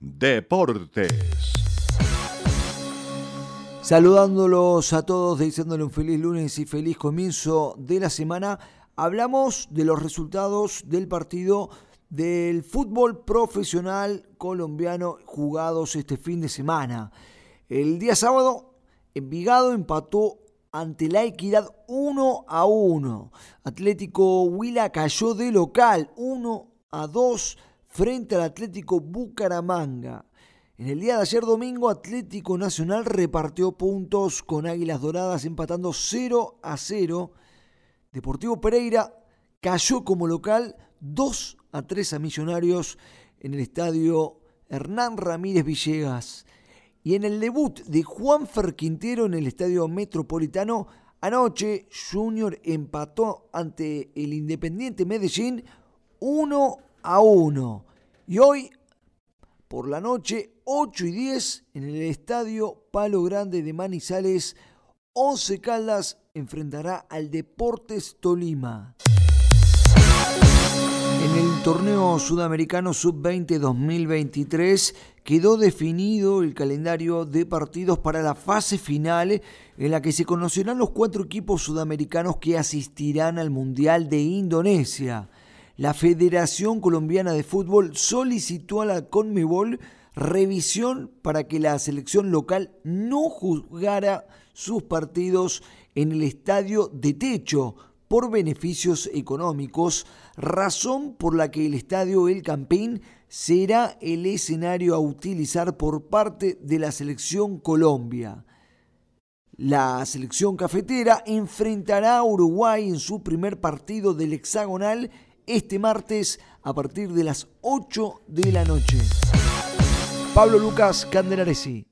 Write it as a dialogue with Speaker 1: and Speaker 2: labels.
Speaker 1: Deportes.
Speaker 2: Saludándolos a todos, deseándole un feliz lunes y feliz comienzo de la semana. Hablamos de los resultados del partido del fútbol profesional colombiano jugados este fin de semana. El día sábado, Envigado empató ante la Equidad 1 a 1. Atlético Huila cayó de local 1 a 2 frente al Atlético Bucaramanga. En el día de ayer domingo, Atlético Nacional repartió puntos con Águilas Doradas empatando 0 a 0. Deportivo Pereira cayó como local 2 a 3 a Millonarios en el estadio Hernán Ramírez Villegas. Y en el debut de Juanfer Quintero en el estadio Metropolitano, anoche Junior empató ante el Independiente Medellín 1 a 1. Y hoy, por la noche, 8 y 10, en el estadio Palo Grande de Manizales, 11 Caldas enfrentará al Deportes Tolima. En el torneo sudamericano sub-20 2023 quedó definido el calendario de partidos para la fase final en la que se conocerán los cuatro equipos sudamericanos que asistirán al Mundial de Indonesia. La Federación Colombiana de Fútbol solicitó a la CONMEBOL revisión para que la selección local no juzgara sus partidos en el estadio de techo por beneficios económicos, razón por la que el estadio El Campín será el escenario a utilizar por parte de la selección Colombia. La selección cafetera enfrentará a Uruguay en su primer partido del hexagonal este martes a partir de las 8 de la noche. Pablo Lucas Candelaresi.